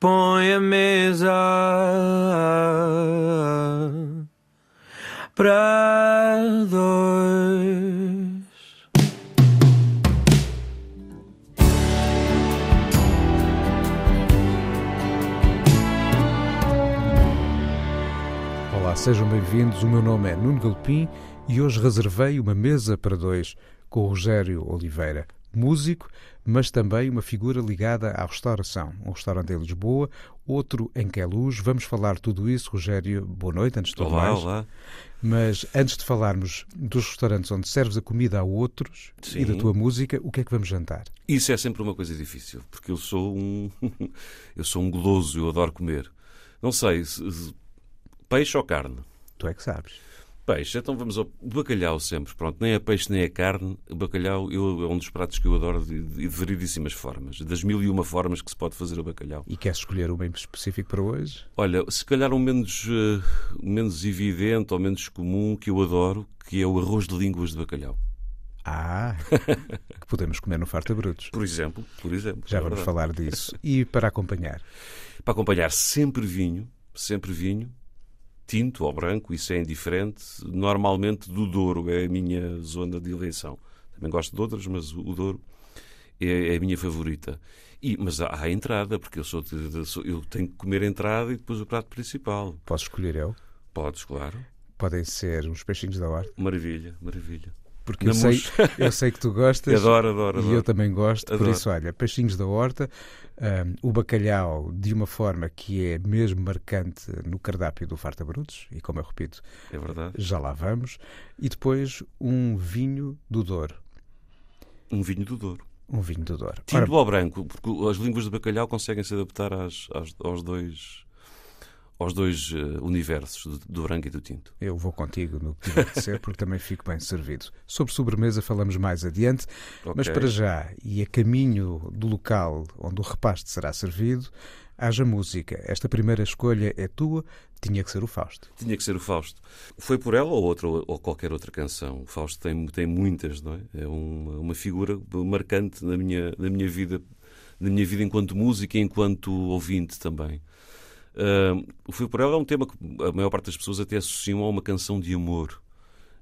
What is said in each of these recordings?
põe a mesa para dois. Olá, sejam bem-vindos. O meu nome é Nuno Galpim e hoje reservei uma mesa para dois com o Rogério Oliveira, músico, mas também uma figura ligada à restauração. Um restaurante em Lisboa, outro em Queluz. Vamos falar tudo isso. Rogério, boa noite, antes de Olá, mais. olá. Mas antes de falarmos dos restaurantes onde serves a comida a outros e da Sim. tua música, o que é que vamos jantar? Isso é sempre uma coisa difícil, porque eu sou um eu sou um goloso, eu adoro comer. Não sei, se- se- peixe ou carne? Tu é que sabes. Peixe, então vamos ao o bacalhau sempre, pronto, nem é peixe nem é carne. O bacalhau eu, é um dos pratos que eu adoro de, de variedíssimas formas, das mil e uma formas que se pode fazer o bacalhau. E queres escolher uma em específico para hoje? Olha, se calhar um menos, eh, menos evidente ou menos comum que eu adoro, que é o arroz de línguas de bacalhau. Ah, que podemos comer no Farta Brutos. Por exemplo, por exemplo. Já é vamos verdade. falar disso. E para acompanhar? Para acompanhar sempre vinho, sempre vinho, tinto ou branco, isso é indiferente. Normalmente do Douro é a minha zona de eleição. Também gosto de outras, mas o Douro é, é a minha favorita. E, mas há a entrada, porque eu, sou- eu tenho que comer a entrada e depois o prato principal. Posso escolher eu? Podes, claro. Podem ser uns peixinhos da horta. Maravilha, maravilha. Porque eu sei, eu sei que tu gostas. Adoro, adoro, E adoro. eu também gosto. Por Adoro. isso, olha, peixinhos da horta, hum, o bacalhau de uma forma que é mesmo marcante no cardápio do Farta Brutos. E como eu repito, É verdade. já lá vamos. E depois um vinho do Douro. Um vinho do Douro. Um vinho do Douro. Tinto Ora, ou branco, porque as línguas de bacalhau conseguem se adaptar às, às- aos dois, aos dois eh, universos, do, do branco e do tinto. eu vou contigo no que tiver de ser, porque também fico bem servido. Sobre sobremesa falamos mais adiante. Mas Ok? para já, e a caminho do local onde o repasto será servido, haja música. Esta primeira escolha é tua, tinha que ser o Fausto. Tinha que ser o Fausto. Foi por ela ou, outra, ou qualquer outra canção. O Fausto tem, tem muitas, não é? É uma, uma figura marcante na minha, na minha vida, na minha vida enquanto música e enquanto ouvinte também. Ah, o Foi por ela é um tema que a maior parte das pessoas até associam a uma canção de amor.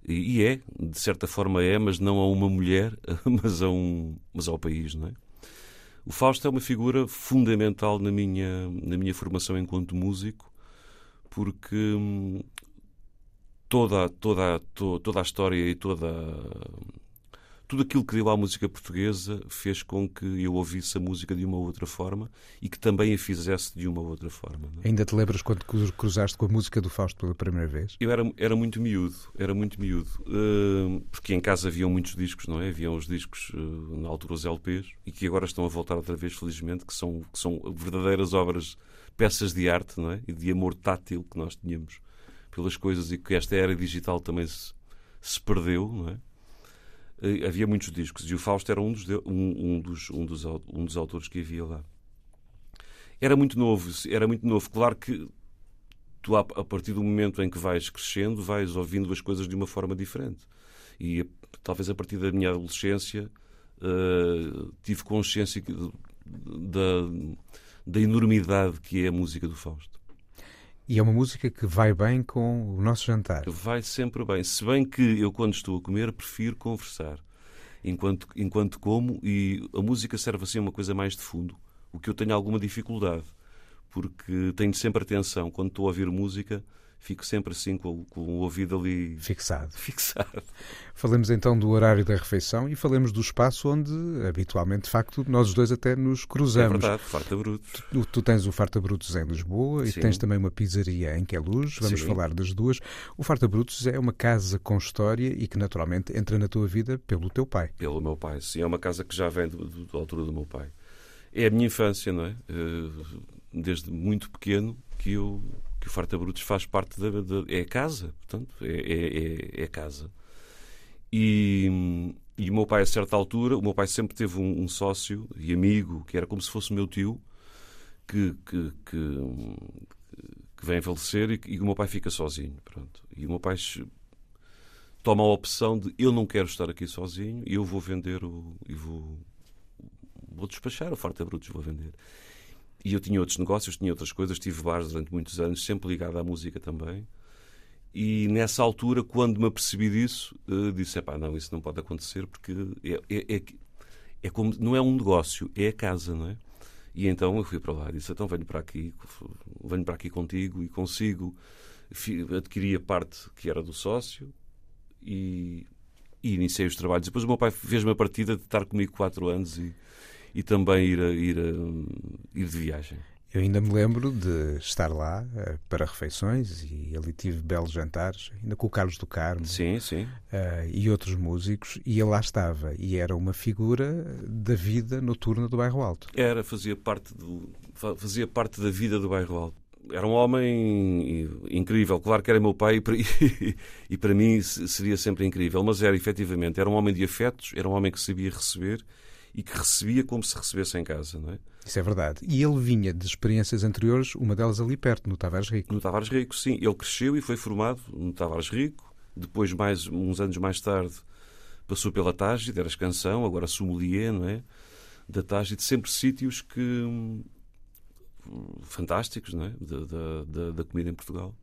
E, e é, de certa forma é, mas não a uma mulher, mas, a um, mas ao país, não é? O Fausto é uma figura fundamental na minha, na minha formação enquanto músico, porque hum, toda, toda, to- toda a história e toda tudo aquilo que deu à música portuguesa fez com que eu ouvisse a música de uma outra forma e que também a fizesse de uma outra forma. é? Ainda te lembras quando cru- cruzaste com a música do Fausto pela primeira vez? Eu era, era muito miúdo, era muito miúdo, Hum, porque em casa haviam muitos discos, não é? Haviam os discos, eh, na altura os LPs, e que agora estão a voltar outra vez, felizmente, que são, que são verdadeiras obras, peças de arte, não é? E de amor tátil que nós tínhamos pelas coisas e que esta era digital também se, se perdeu, não é? Eh, Havia muitos discos e o Fausto era um dos, um, um dos, um, dos, um dos autores que havia lá. Era muito novo, era muito novo. Claro que tu, a partir do momento em que vais crescendo, vais ouvindo as coisas de uma forma diferente. E a- talvez a partir da minha adolescência eh, tive consciência da, da enormidade que é a música do Fausto. E é uma música que vai bem com o nosso jantar. Vai sempre bem. Se bem que eu, quando estou a comer, prefiro conversar enquanto, enquanto como, e a música serve assim uma coisa mais de fundo, o que eu tenho alguma dificuldade, porque tenho sempre atenção. Quando estou a ouvir música, fico sempre assim com, o- com o ouvido ali Fixado. fixado. Falemos então do horário da refeição e falemos do espaço onde habitualmente, de facto, nós os dois até nos É cruzamos. verdade, farta bruto. Tu, tu tens o Farta Brutos em Lisboa e Sim. tens também uma pizzaria em Queluz. Vamos Sim. falar das duas. O Farta Brutos é uma casa com história e que naturalmente entra na tua vida pelo teu pai. Pelo meu pai. Sim, é uma casa que já vem do- do- da altura do meu pai. É a minha infância, não é? Eh, Desde muito pequeno que eu o Farta Brutos faz parte da, da- é casa, portanto, é, é, é- é casa. E, e o meu pai, a certa altura, o meu pai sempre teve um, um sócio e amigo que era como se fosse o meu tio, que, que, que, que vem falecer e, e o meu pai fica sozinho. Pronto. E o meu pai toma a opção de eu não quero estar aqui sozinho e eu vou vender o. e vou, vou despachar o Farta Brutos, vou vender. E eu tinha outros negócios, tinha outras coisas, tive bares durante muitos anos, sempre ligado à música também. E nessa altura, quando me apercebi disso, uh, disse: pá, não, isso não pode acontecer porque é, é, é, é, como, não é um negócio, é a casa, não é? E então eu fui para lá e disse: então venho para aqui, venho para aqui contigo e consigo. Adquiri a parte que era do sócio e, e iniciei os trabalhos. Depois o meu pai fez-me a partida de estar comigo quatro anos e, e também ir, a, ir, a, ir de viagem. Eu ainda me lembro de estar lá uh, para refeições e ali tive belos jantares, ainda com o Carlos do Carmo sim, sim. Uh, e outros músicos, e ele lá estava. E era uma figura da vida noturna do Bairro Alto. Era, fazia parte, do, fazia parte da vida do Bairro Alto. Era um homem incrível. Claro que era meu pai e, e para mim seria sempre incrível, mas era efetivamente, era um homem de afetos, era um homem que sabia receber e que recebia como se recebesse em casa, não é? Isso é verdade. E ele vinha de experiências anteriores, uma delas ali perto, no Tavares Rico. No Tavares Rico, sim. Ele cresceu e foi formado no Tavares Rico. Depois, mais uns anos mais tarde, passou pela Tágide, era canção, agora sommelier, não é? Da Tágide, sempre sítios que hum, fantásticos, não é? Da, da, da comida em Portugal.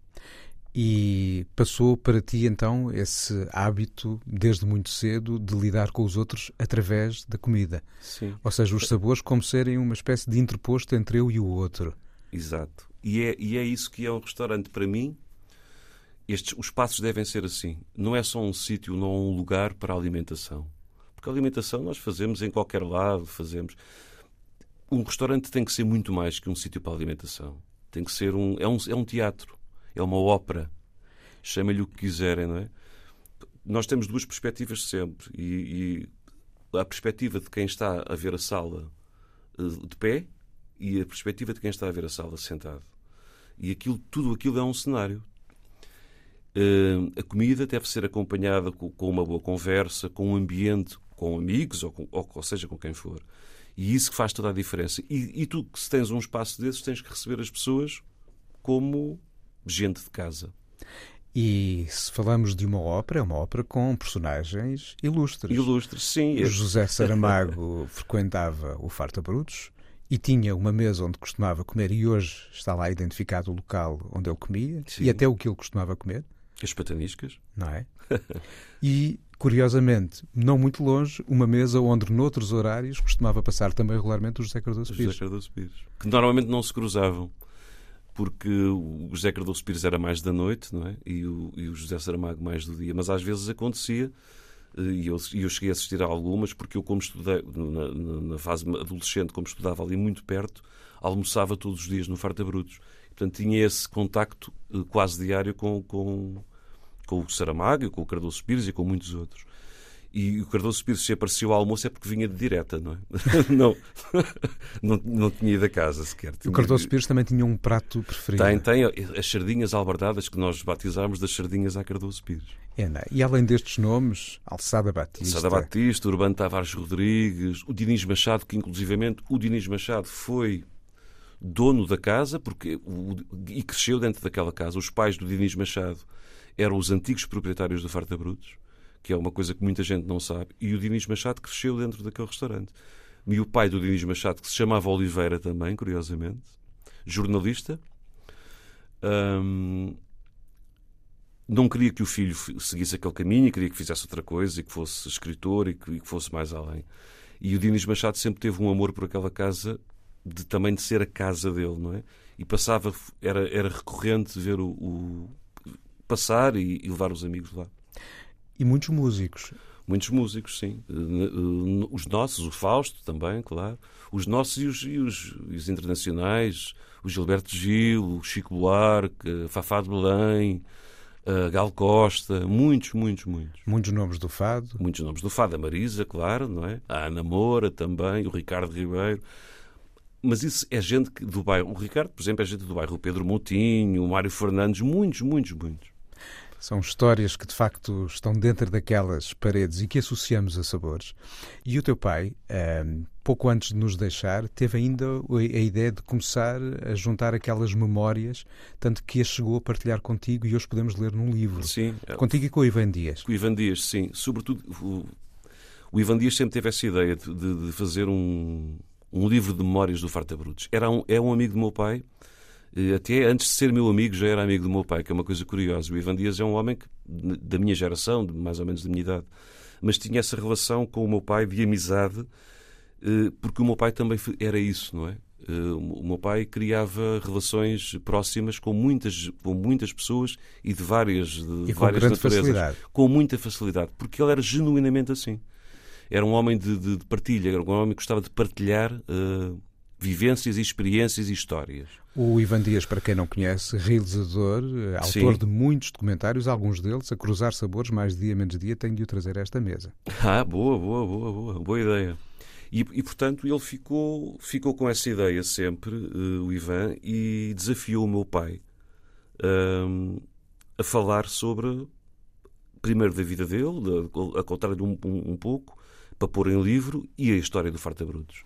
E passou para ti então esse hábito, desde muito cedo, de lidar com os outros através da comida. Sim. Ou seja, os sabores como serem uma espécie de interposto entre eu e o outro. Exato. E é, e é isso que é um restaurante para mim. Estes, os passos devem ser assim. Não é só um sítio, não um lugar para a alimentação. Porque a alimentação nós fazemos em qualquer lado, fazemos. Um restaurante tem que ser muito mais que um sítio para a alimentação. Tem que ser um. É um, é um teatro é uma ópera. Chama-lhe o que quiserem, não é? Nós temos duas perspectivas sempre. E, e, a perspectiva de quem está a ver a sala eh, de pé e a perspectiva de quem está a ver a sala sentado. E aquilo, tudo aquilo é um cenário. Uh, a comida deve ser acompanhada com, com, uma boa conversa, com um ambiente, com amigos, ou, com, ou, ou, seja, com quem for. E isso que faz toda a diferença. E, e tu, se tens um espaço desses, tens que receber as pessoas como gente de casa. E se falamos de uma ópera, é uma ópera com personagens ilustres. Ilustres, sim. O José Saramago frequentava o Farta Brutos e tinha uma mesa onde costumava comer, e hoje está lá identificado o local onde ele comia sim. e até o que ele costumava comer. As pataniscas. Não é? e, curiosamente, não muito longe, uma mesa onde, noutros horários, costumava passar também regularmente o José Cardoso Pires. José Cardoso Pires. Que normalmente não se cruzavam porque o José Cardoso Pires era mais da noite não é? e, o, e o José Saramago mais do dia. Mas às vezes acontecia, eh, e eu, eu cheguei a assistir a algumas, porque eu, como estudei, na, na, fase adolescente, como estudava ali muito perto, almoçava todos os dias no Farta Brutos. Portanto, tinha esse contacto eh, quase diário com, com, com o Saramago, com o Cardoso Pires e com muitos outros. E o Cardoso Pires, se apareceu ao almoço, é porque vinha de direta, não é? não, não, não tinha ido a casa sequer. O Cardoso Pires também tinha um prato preferido. Tem, tem as sardinhas albardadas que nós batizámos das sardinhas à Cardoso Pires. É, não? É? E além destes nomes, Alçada Batista. Alçada Batista, Urbano Tavares Rodrigues, o Diniz Machado, que inclusivamente o Diniz Machado foi dono da casa porque o, e cresceu dentro daquela casa. Os pais do Diniz Machado eram os antigos proprietários do Farta Brutos que é uma coisa que muita gente não sabe, e o Diniz Machado cresceu dentro daquele restaurante. E o pai do Diniz Machado, que se chamava Oliveira também, curiosamente, jornalista, hum, não queria que o filho seguisse aquele caminho, queria que fizesse outra coisa e que fosse escritor e que, e que fosse mais além. E o Diniz Machado sempre teve um amor por aquela casa, de também de ser a casa dele, não é? E passava, era, era recorrente ver o, o passar e, e levar os amigos lá. E muitos músicos. Muitos músicos, sim. Os nossos, o Fausto também, claro. Os nossos e os, e os, e os internacionais, o Gilberto Gil, o Chico Buarque, Fafá de Belém, Gal Costa, muitos, muitos, muitos. Muitos nomes do fado. Muitos nomes do fado. A Marisa, claro, não é? A Ana Moura também, o Ricardo Ribeiro. Mas isso é gente do bairro. O Ricardo, por exemplo, é gente do bairro. O Pedro Moutinho, o Mário Fernandes, muitos, muitos, muitos. São histórias que de facto estão dentro daquelas paredes e que associamos a sabores. E o teu pai, ehm, pouco antes de nos deixar, teve ainda a ideia de começar a juntar aquelas memórias, tanto que as chegou a partilhar contigo e hoje podemos ler num livro. Sim. Contigo e com o Ivan Dias. Com o Ivan Dias, sim. Sobretudo, o, o Ivan Dias sempre teve essa ideia de, de, de fazer um, um livro de memórias do Farta Brutos. Era um, é um amigo do meu pai, até antes de ser meu amigo já era amigo do meu pai, que é uma coisa curiosa. O Ivan Dias é um homem que, da minha geração, de mais ou menos da minha idade, mas tinha essa relação com o meu pai de amizade, porque o meu pai também era isso, não é? o meu pai criava relações próximas com muitas, com muitas pessoas e de várias, de e com várias naturezas. Facilidade. Com muita facilidade, porque ele era genuinamente assim. Era um homem de, de, de partilha, era um homem que gostava de partilhar uh, vivências e experiências e histórias. O Ivan Dias, para quem não conhece, realizador, eh, autor Sim. de muitos documentários, alguns deles a cruzar sabores, mais dia menos dia, tenho de o trazer a esta mesa. Ah, boa, boa, boa, boa, boa ideia. E, e, portanto, ele ficou, ficou com essa ideia sempre, uh, o Ivan, e desafiou o meu pai uh, a falar sobre, primeiro da vida dele, de, a contar-lhe um, um, um, pouco, para pôr em livro, e a história do Farta Brutos.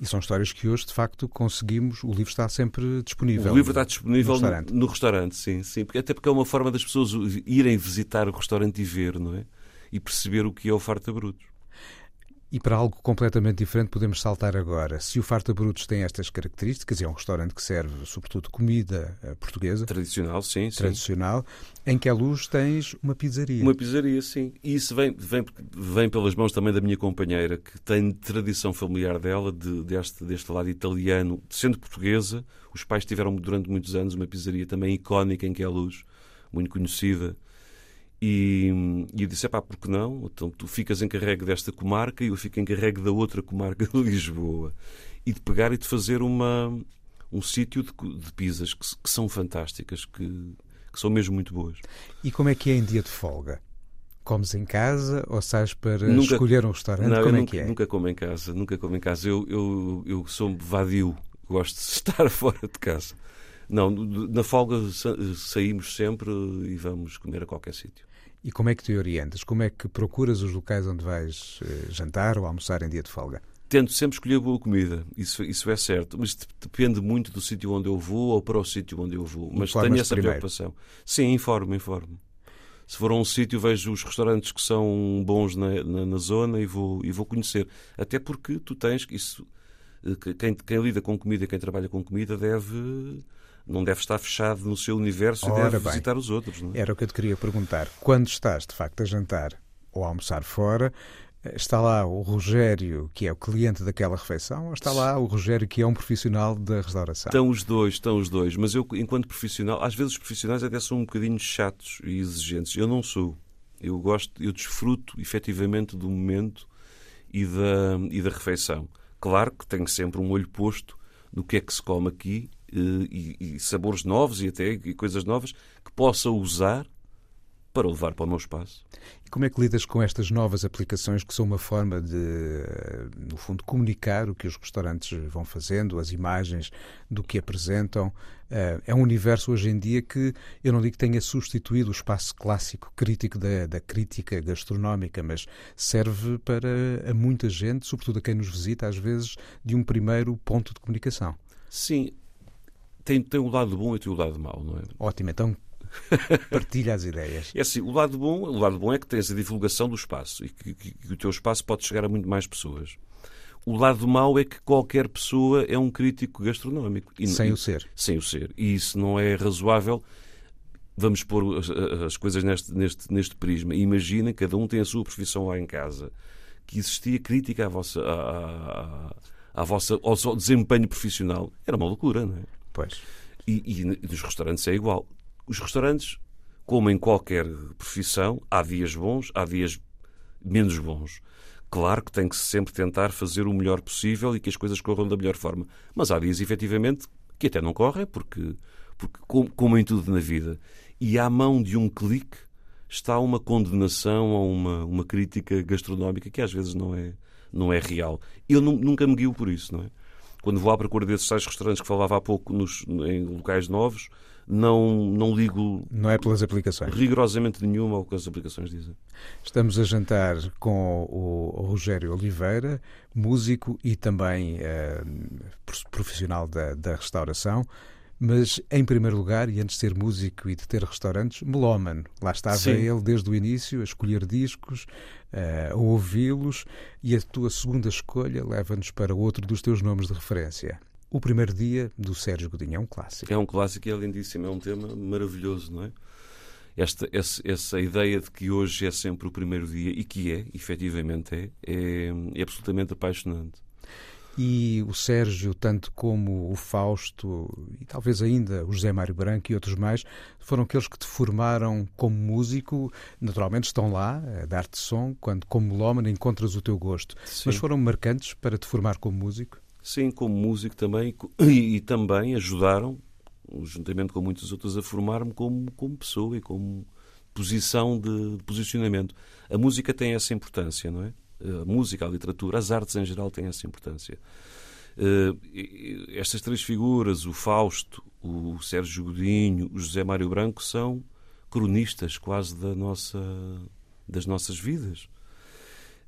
E são histórias que hoje, de facto, conseguimos. O livro está sempre disponível. O livro está disponível no restaurante, no, restaurante sim, sim. Porque, até porque é uma forma das pessoas irem visitar o restaurante e ver, não é? E perceber o que é o Farta Brutos. E para algo completamente diferente podemos saltar agora. Se o Farta Brutos tem estas características, é um restaurante que serve sobretudo comida eh, portuguesa. Tradicional, sim. Tradicional. Sim. Em que à luz tens uma pizzaria. Uma pizzaria, sim. E isso vem, vem, vem pelas mãos também da minha companheira, que tem tradição familiar dela, de, deste, deste lado italiano. Sendo portuguesa, os pais tiveram durante muitos anos uma pizzaria também icónica em que é a luz, muito conhecida. E, e eu disse: pá, por que não? Então tu ficas encarregue desta comarca e eu fico encarregue da outra comarca de Lisboa. E de pegar e de fazer uma, um sítio de, de pizzas que, que, são fantásticas, que, que são mesmo muito boas. E como é que é em dia de folga? Comes em casa ou sais para nunca, escolher um restaurante? Não, como é nunca, que é? Nunca como em casa, nunca como em casa. Eu, eu, eu sou vadio, gosto de estar fora de casa. Não, na folga saímos sempre e vamos comer a qualquer sítio. E como é que te orientas? Como é que procuras os locais onde vais uh, jantar ou almoçar em dia de folga? Tento sempre escolher boa comida, isso, isso é certo, mas depende muito do sítio onde eu vou ou para o sítio onde eu vou. Mas tenho essa primeiro. preocupação. Sim, informo, informo. Se for a um sítio, vejo os restaurantes que são bons na, na, na, zona e vou, e vou conhecer. Até porque tu tens isso. Quem, quem lida com comida, quem trabalha com comida, deve não deve estar fechado no seu universo Ora e deve bem, visitar os outros. Não é? Era o que eu te queria perguntar. Quando estás, de facto, a jantar ou a almoçar fora, está lá o Rogério, que é o cliente daquela refeição, ou está lá o Rogério, que é um profissional da restauração? Estão os dois, estão os dois. Mas eu, enquanto profissional, às vezes os profissionais até são um bocadinho chatos e exigentes. Eu não sou. Eu gosto, eu desfruto efetivamente do momento e da, e da refeição. Claro que tenho sempre um olho posto no que é que se come aqui e, e, sabores novos e até e coisas novas que possa usar para levar para o meu espaço. E como é que lidas com estas novas aplicações que são uma forma de, no fundo, comunicar o que os restaurantes vão fazendo, as imagens do que apresentam? É um universo hoje em dia que eu não digo que tenha substituído o espaço clássico crítico da, da crítica gastronómica, mas serve para a muita gente, sobretudo a quem nos visita, às vezes, de um primeiro ponto de comunicação. Sim, tem, tem o lado bom e tem o lado mau, não é? Ótimo, então partilha as ideias. É assim, o lado bom, o lado bom é que tens a divulgação do espaço e que, que, que o teu espaço pode chegar a muito mais pessoas. O lado mau é que qualquer pessoa é um crítico gastronómico. E, sem e, o ser. Sem o ser. E isso não é razoável. Vamos pôr as, as coisas neste, neste, neste prisma. Imaginem, cada um tem a sua profissão lá em casa, que existia crítica à vossa, à, à, à vossa, ao seu desempenho profissional. Era uma loucura, não é? Pois. E, e nos restaurantes é igual. Os restaurantes, como em qualquer profissão, há dias bons, há dias menos bons. Claro que tem que sempre tentar fazer o melhor possível e que as coisas corram da melhor forma. Mas há dias, efetivamente, que até não correm, porque, porque como em tudo na vida. E à mão de um clique está uma condenação ou uma, uma crítica gastronómica que às vezes não é, não é real. Eu nunca me guio por isso, não é? Quando vou à procura desses tais restaurantes que falava há pouco nos, em locais novos, não, não ligo. Não é pelas aplicações. Rigorosamente nenhuma ao que as aplicações dizem. Estamos a jantar com o Rogério Oliveira, músico e também uh, profissional da, da restauração. Mas, em primeiro lugar, e antes de ser músico e de ter restaurantes, melómano. Lá estava Sim. ele desde o início a escolher discos, eh, a ouvi-los, e a tua segunda escolha leva-nos para outro dos teus nomes de referência. O primeiro dia do Sérgio Godinho é um clássico. É um clássico e é lindíssimo, é um tema maravilhoso, não é? Esta, essa, essa ideia de que hoje é sempre o primeiro dia, e que é, efetivamente é, é, é absolutamente apaixonante. E o Sérgio, tanto como o Fausto e talvez ainda o José Mário Branco e outros mais, foram aqueles que te formaram como músico. Naturalmente estão lá a dar-te som, quando como melómano encontras o teu gosto. Sim. Mas foram marcantes para te formar como músico? Sim, como músico também, e, e também ajudaram, juntamente com muitos outros, a formar-me como, como pessoa e como posição de, de posicionamento. A música tem essa importância, não é? A música, a literatura, as artes em geral têm essa importância. Uh, estas três figuras, o Fausto, o Sérgio Godinho, o José Mário Branco, são cronistas quase da nossa, das nossas vidas.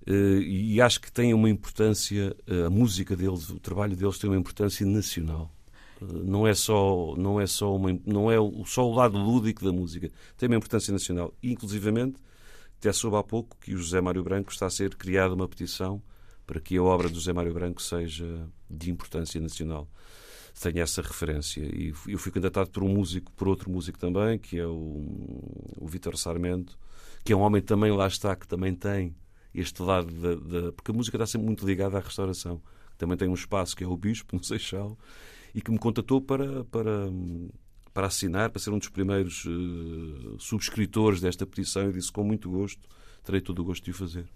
Uh, e acho que tem uma importância, a música deles, o trabalho deles tem uma importância nacional. não é só, não é só, uma, não é só o lado lúdico da música, tem uma importância nacional. Inclusivamente, até soube há pouco que o José Mário Branco está a ser criada uma petição para que a obra do José Mário Branco seja de importância nacional. Tenho essa referência. E eu fui candidatado por um músico, por outro músico também, que é o, o Vítor Sarmento, que é um homem também lá está, que também tem este lado da, Porque a música está sempre muito ligada à restauração. Também tem um espaço que é o Bispo, no Seixal, e que me contatou para, para, para assinar, para ser um dos primeiros uh, subscritores desta petição e disse com muito gosto, terei todo o gosto de o fazer.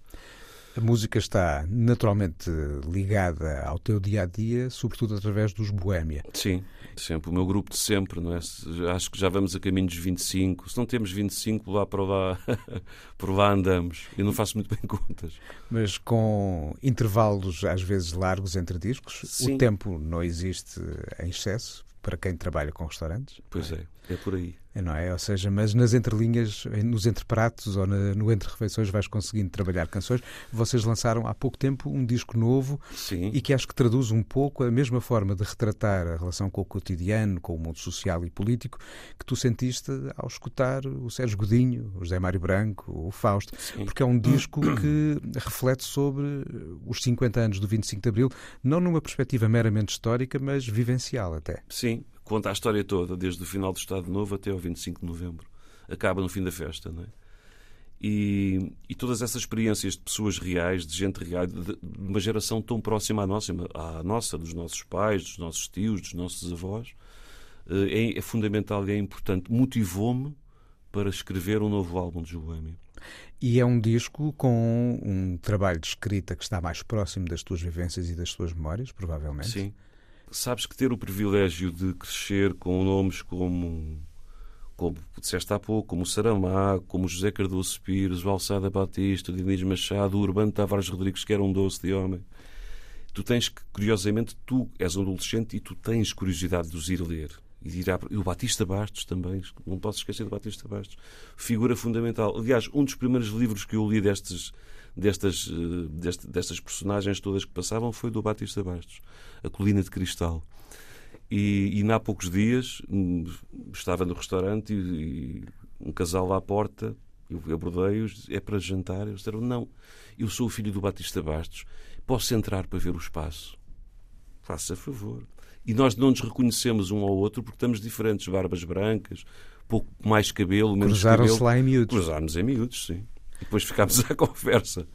A música está naturalmente ligada ao teu dia a dia, sobretudo através dos Boémia. Sim, sempre. O meu grupo de sempre, não é? Acho que já vamos a caminho dos 25. Se não temos 25, lá para lá, por lá andamos. Eu não faço muito bem contas. Mas com intervalos às vezes largos entre discos, Sim. o tempo não existe em excesso para quem trabalha com restaurantes. Pois é, é por aí. Não é? Ou seja, mas nas entrelinhas, nos entrepratos ou na, no entre-refeições vais conseguindo trabalhar canções. Vocês lançaram há pouco tempo um disco novo Sim. e que acho que traduz um pouco a mesma forma de retratar a relação com o cotidiano, com o mundo social e político que tu sentiste ao escutar o Sérgio Godinho, o José Mário Branco, o Fausto, Sim. porque é um disco que reflete sobre os 50 anos do 25 de Abril, não numa perspectiva meramente histórica, mas vivencial até. Sim, conta a história toda, desde o final do Estado Novo até ao 25 de Novembro. Acaba no fim da festa, não é? E, e todas essas experiências de pessoas reais, de gente real, de, de uma geração tão próxima à nossa, à nossa, dos nossos pais, dos nossos tios, dos nossos avós, é, é fundamental e é importante. Motivou-me para escrever um novo álbum de Boêmia. E é um disco com um trabalho de escrita que está mais próximo das tuas vivências e das tuas memórias, provavelmente. Sim. Sabes que ter o privilégio de crescer com nomes como, como disseste há pouco, como o Saramá, como o José Cardoso Pires, o Alçada Batista, o Diniz Machado, o Urbano Tavares Rodrigues, que era um doce de homem. Tu tens que, curiosamente, tu és um adolescente e tu tens curiosidade de os ir ler. E, ir e o Batista Bastos também, não posso esquecer do Batista Bastos. Figura fundamental. Aliás, um dos primeiros livros que eu li destes, destas, destas, destas personagens todas que passavam foi do Batista Bastos, A Colina de Cristal. E, e há poucos dias estava no restaurante e, e um casal lá à porta, eu abordei-os, é para jantar. Eles disseram: Não, eu sou o filho do Batista Bastos, posso entrar para ver o espaço? Faça favor. E nós não nos reconhecemos um ao outro porque estamos diferentes, barbas brancas, pouco mais cabelo, menos cabelo. Cruzaram-se lá em miúdos. Cruzámos em miúdos, sim. E depois ficámos à conversa.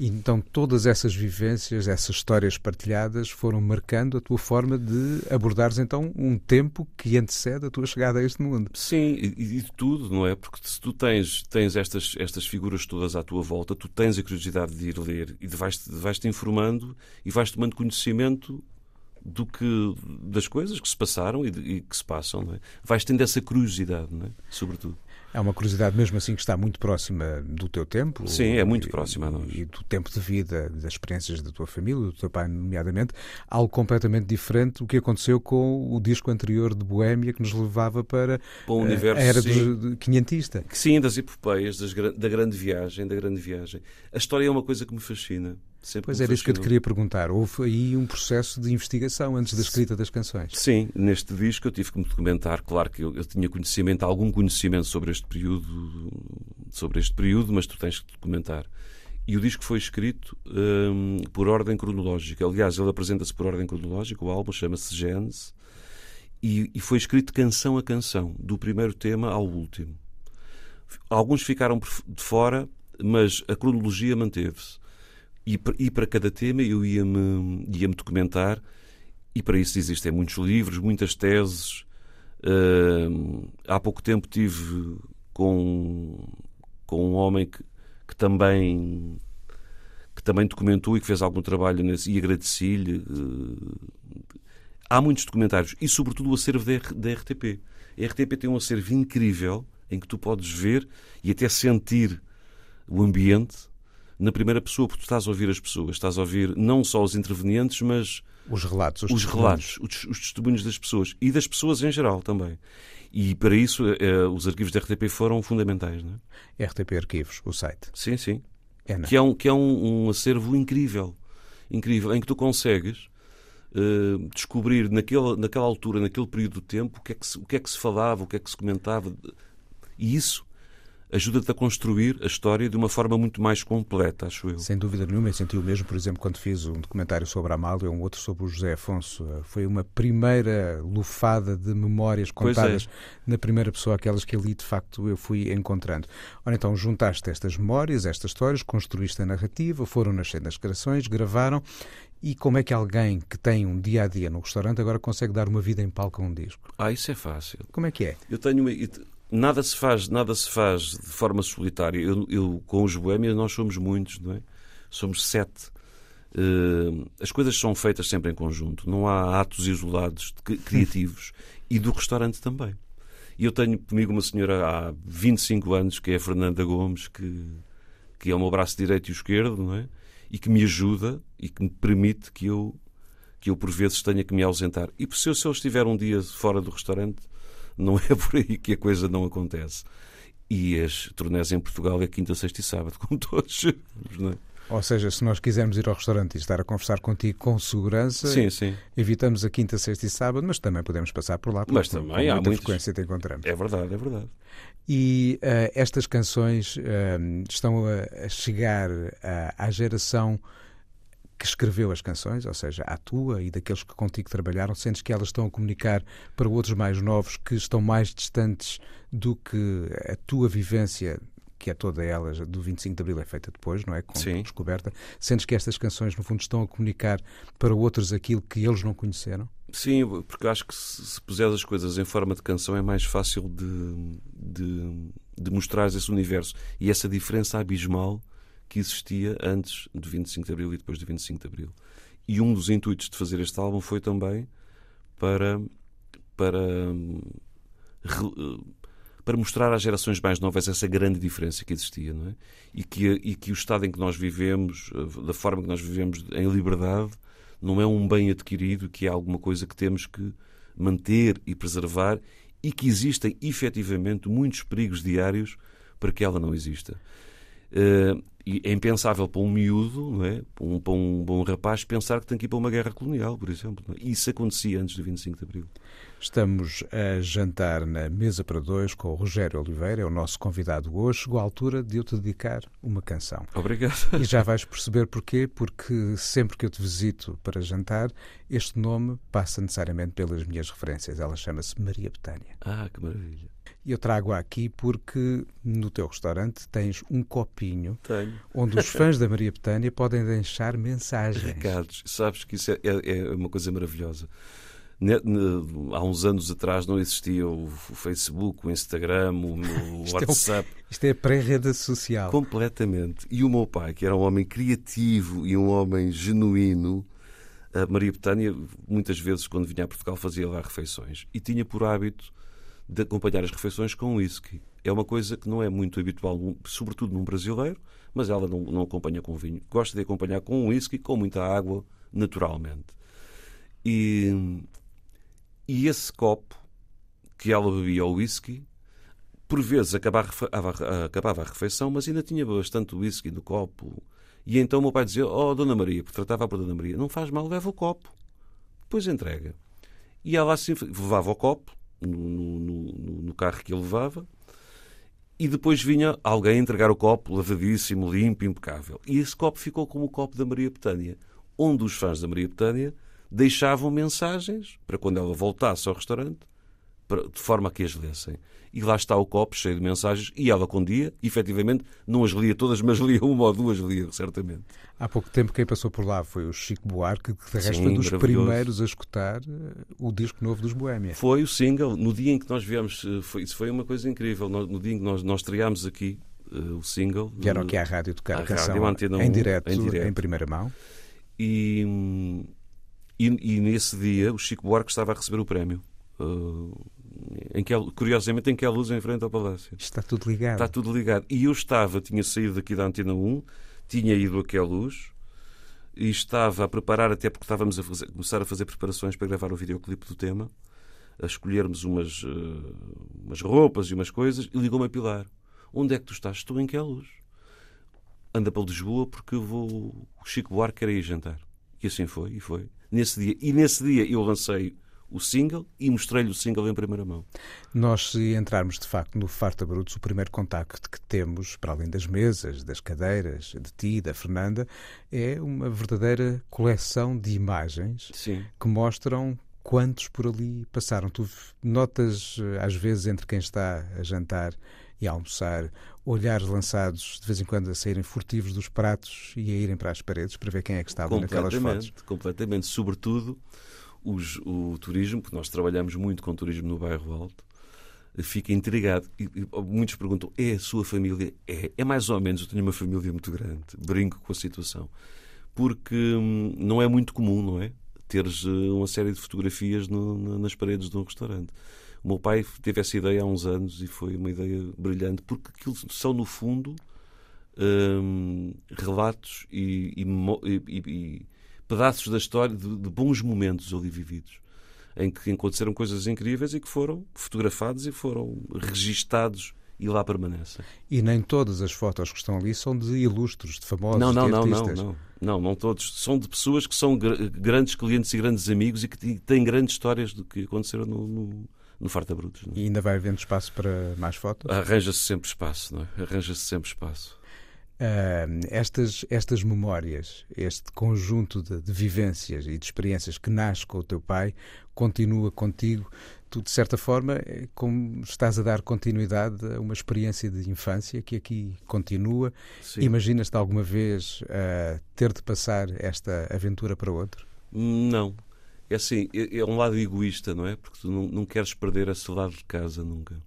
E então todas essas vivências, essas histórias partilhadas foram marcando a tua forma de abordares então um tempo que antecede a tua chegada a este mundo. Sim, e, e de tudo, não é? Porque se tu tens, tens estas, estas figuras todas à tua volta, tu tens a curiosidade de ir ler e vais-te vais -te informando e vais tomando conhecimento do que das coisas que se passaram e, de, e que se passam, não é? Vais tendo essa curiosidade, não é? Sobretudo. É uma curiosidade mesmo assim que está muito próxima do teu tempo. Sim, é muito próxima a nós. E do tempo de vida, das experiências da tua família, do teu pai, nomeadamente. Algo completamente diferente do que aconteceu com o disco anterior de Boémia que nos levava para, para o universo, a era sim. quinhentista. Sim, das epopeias, das, da grande viagem, da grande viagem. A história é uma coisa que me fascina. Sempre Pois me era isso que eu te queria perguntar. Houve aí um processo de investigação antes da escrita das canções. Sim, neste disco eu tive que me documentar. Claro que eu, eu tinha conhecimento, algum conhecimento sobre este período, sobre este período, mas tu tens que documentar. E o disco foi escrito hum, por ordem cronológica. Aliás, ele apresenta-se por ordem cronológica. O álbum chama-se Genes e, e foi escrito canção a canção, do primeiro tema ao último. Alguns ficaram de fora, mas a cronologia manteve-se. E, e para cada tema eu ia-me ia -me documentar e para isso existem muitos livros, muitas teses. Hum, há pouco tempo tive com, com um homem que, que também que também documentou e que fez algum trabalho nesse, e agradeci-lhe. eh, Há muitos documentários e, sobretudo, o acervo da RTP. A RTP tem um acervo incrível em que tu podes ver e até sentir o ambiente na primeira pessoa, porque tu estás a ouvir as pessoas, estás a ouvir não só os intervenientes, mas Os relatos, os, os testemunhos. relatos, os, os testemunhos das pessoas e das pessoas em geral também. E para isso eh, os arquivos da RTP foram fundamentais, não é? RTP Arquivos, o site. Sim, sim. É, não? Que é um, que é um, um acervo incrível, incrível, em que tu consegues eh, descobrir naquela, naquela altura, naquele período de tempo, o que, é que se, o que é que se falava, o que é que se comentava. E isso ajuda-te a construir a história de uma forma muito mais completa, acho eu. Sem dúvida nenhuma, eu senti o mesmo, por exemplo, quando fiz um documentário sobre a Amália, um outro sobre o José Afonso. Eh, Foi uma primeira lufada de memórias é. contadas na primeira pessoa, aquelas que ali de facto eu fui encontrando. Ora, então juntaste estas memórias, estas histórias, construíste a narrativa, foram nascendo as canções, gravaram. E como é que alguém que tem um dia a dia no restaurante agora consegue dar uma vida em palco a um disco? Ah, isso é fácil. Como é que é? Eu tenho uma- nada se faz, nada se faz de forma solitária. Eu, eu, com os boémios nós somos muitos, não é? Somos sete. Eh, as coisas são feitas sempre em conjunto. Não há atos isolados de- criativos e do restaurante também. E eu tenho comigo uma senhora há 25 anos que é a Fernanda Gomes, que que é o meu braço direito e esquerdo, não é? E que me ajuda e que me permite que eu que eu por vezes tenha que me ausentar. E se eu, se eu estiver um dia fora do restaurante, não é por aí que a coisa não acontece. E as turnés em Portugal é quinta, sexta e sábado, como todos. sabemos, Não é? Ou seja, se nós quisermos ir ao restaurante e estar a conversar contigo com segurança, Sim, sim. evitamos a quinta, sexta e sábado, mas também podemos passar por lá, porque Mas também com há muita muitos- frequência te encontramos. É verdade, é verdade. E eh, estas canções eh, estão a, chegar a- à geração que escreveu as canções, ou seja, à tua e daqueles que contigo trabalharam, sentes que elas estão a comunicar para outros mais novos que estão mais distantes do que a tua vivência, que é toda ela, do 25 de Abril é feita depois, não é? Com Sim. descoberta. Sentes que estas canções, no fundo, estão a comunicar para outros aquilo que eles não conheceram? Sim, porque acho que se, se puseres as coisas em forma de canção é mais fácil de, de, de mostrar esse universo e essa diferença abismal que existia antes do 25 de Abril e depois do 25 de Abril. E um dos intuitos de fazer este álbum foi também para, para, hum, re- para mostrar às gerações mais novas essa grande diferença que existia, não é? E que, e que o estado em que nós vivemos, eh, da forma que nós vivemos em liberdade, não é um bem adquirido, que é alguma coisa que temos que manter e preservar e que existem efetivamente muitos perigos diários para que ela não exista. Eh, é impensável para um miúdo, não é? para, um, para, um, um rapaz, pensar que tem que ir para uma guerra colonial, por exemplo. é? Isso acontecia antes do 25 de Abril. Estamos a jantar na mesa para dois com o Rogério Oliveira, é o nosso convidado hoje. Chegou a altura de eu te dedicar uma canção. Obrigado. E já vais perceber porquê, porque sempre que eu te visito para jantar, este nome passa necessariamente pelas minhas referências. Ela chama-se Maria Betânia. Ah, que maravilha. E eu trago-a aqui porque no teu restaurante tens um copinho Tenho. onde os fãs da Maria Betânia podem deixar mensagens. Recados. Sabes que isso é, é- é uma coisa maravilhosa. Há uns anos atrás não existia o Facebook, o Instagram, o, Isto é WhatsApp. Isto é pré-rede social. Completamente. E o meu pai, que era um homem criativo e um homem genuíno, a Maria Betânia, muitas vezes, quando vinha a Portugal, fazia lá refeições. E tinha por hábito de acompanhar as refeições com whisky. É uma coisa que não é muito habitual, sobretudo num brasileiro, mas ela não, não acompanha com vinho. Gosta de acompanhar com whisky, com muita água, naturalmente. E, e esse copo que ela bebia o whisky, por vezes acabava, a refeição, mas ainda tinha bastante whisky no copo. E então o meu pai dizia: Oh, Dona Maria, porque tratava por Dona Maria, não faz mal, leva o copo. Depois entrega. E ela assim levava o copo no, no, no, carro que ele levava e depois vinha alguém entregar o copo lavadíssimo, limpo, impecável. E esse copo ficou como o copo da Maria Betânia, onde os fãs da Maria Betânia deixavam mensagens para quando ela voltasse ao restaurante, de forma a que as lessem. E lá está o copo cheio de mensagens, e ela com dia, efetivamente, não as lia todas, mas lia uma ou duas, lia certamente. Há pouco tempo quem passou por lá foi o Chico Buarque, que de resto foi dos primeiros a escutar eh, o disco novo dos Boémia. Foi o single, no dia em que nós viemos, eh, foi, isso foi uma coisa incrível, no, dia em que nós, nós estreámos aqui uh, o single. Vieram aqui à rádio tocar a canção rádio, em, direto, em direto, em primeira mão. E, e, e, nesse dia o Chico Buarque estava a receber o prémio. Uh, em que, curiosamente, em que a luz em frente ao Palácio. Está tudo ligado. Está tudo ligado. E eu estava, tinha saído daqui da Antena 1, tinha ido aqui à luz e estava a preparar, até porque estávamos a fazer, começar a fazer preparações para gravar o videoclipe do tema, a escolhermos umas, uh, umas roupas e umas coisas, e ligou-me a Pilar. Onde é que tu estás? Estou em que é a luz. Anda para Lisboa porque vou. O Chico Buarque quer ir jantar. E assim foi, e foi. Nesse dia. E nesse dia eu lancei o single e mostrei-lhe o single em primeira mão. Nós, se entrarmos de facto no Farta Brutos, o primeiro contacto que temos, para além das mesas, das cadeiras, de ti, da Fernanda, é uma verdadeira coleção de imagens Sim. que mostram quantos por ali passaram. Tu notas, eh, às vezes, entre quem está a jantar e a almoçar, olhares lançados de vez em quando a saírem furtivos dos pratos e a irem para as paredes para ver quem é que estava naquelas fotos. Completamente, sobretudo os, o turismo, porque nós trabalhamos muito com turismo no bairro Alto, fica intrigado. E, e, muitos perguntam: é a sua família? É, é mais ou menos. Eu tenho uma família muito grande, brinco com a situação, porque hum, não é muito comum, não é? Teres uh, uma série de fotografias no, nas paredes de um restaurante. O meu pai teve essa ideia há uns anos e foi uma ideia brilhante, porque aquilo são, no fundo, hum, relatos e, e pedaços da história, de, de bons momentos ali vividos, em que aconteceram coisas incríveis e que foram fotografados e foram registados e lá permanecem. E nem todas as fotos que estão ali são de ilustres, de famosos, não, não, de não, artistas. Não, não, não, não todos. São de pessoas que são grandes clientes e grandes amigos e que têm grandes histórias do que aconteceram no, no, no Farta Brutos. É? E ainda vai havendo espaço para mais fotos? Arranja-se sempre espaço, não é? Arranja-se sempre espaço. Uh, estas, estas memórias, este conjunto de, de, vivências e de experiências que nasce com o teu pai, continua contigo. Tu, de certa forma, é como estás a dar continuidade a uma experiência de infância que aqui continua. Imaginas-te alguma vez uh, ter de passar esta aventura para outro? Não. É assim, é, é um lado egoísta, não é? Porque tu não, não queres perder esse lado de casa nunca.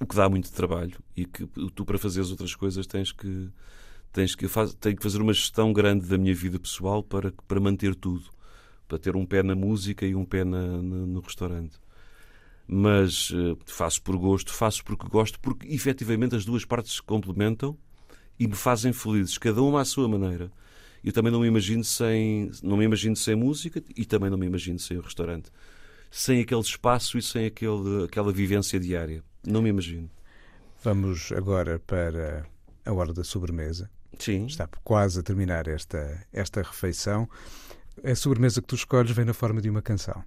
O que dá muito trabalho e que tu, para fazeres outras coisas, tens que tens que, faz, tenho que fazer uma gestão grande da minha vida pessoal para, para manter tudo. Para ter um pé na música e um pé na, na, no restaurante. Mas uh, faço por gosto, faço porque gosto, porque efetivamente as duas partes se complementam e me fazem felizes, cada uma à sua maneira. Eu também não me imagino sem, não me imagino sem música e também não me imagino sem o restaurante. Sem aquele espaço e sem aquele, aquela vivência diária. Não me imagino. Vamos agora para a hora da sobremesa. Sim. Está quase a terminar esta, esta refeição. A sobremesa que tu escolhes vem na forma de uma canção.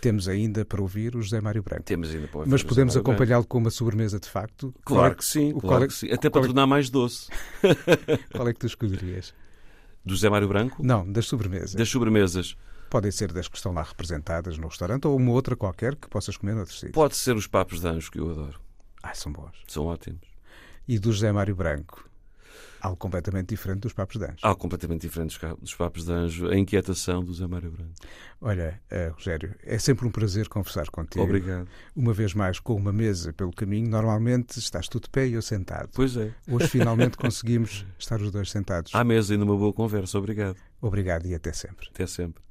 Temos ainda para ouvir o José Mário Branco. Temos ainda para ouvir Mas podemos acompanhá-lo com uma sobremesa de facto? Claro é, que sim, claro é, que sim. Até para é, tornar mais doce. qual é que tu escolherias? Do José Mário Branco? Não, das sobremesas. Das sobremesas. Podem ser das que estão lá representadas no restaurante ou uma outra qualquer que possas comer noutro sítio. Pode ser os papos de anjo que eu adoro. Ah, são bons. São ótimos. E do José Mário Branco? Algo completamente diferente dos Papos de Anjo. Algo completamente diferente dos Papos de Anjo, a inquietação do Zé Mário Branco. Olha, uh, Rogério, é sempre um prazer conversar contigo. Obrigado. Uma vez mais, com uma mesa pelo caminho, normalmente estás tu de pé e eu sentado. Pois é. Hoje finalmente conseguimos estar os dois sentados. À mesa e numa boa conversa. Obrigado. Obrigado e até sempre. Até sempre.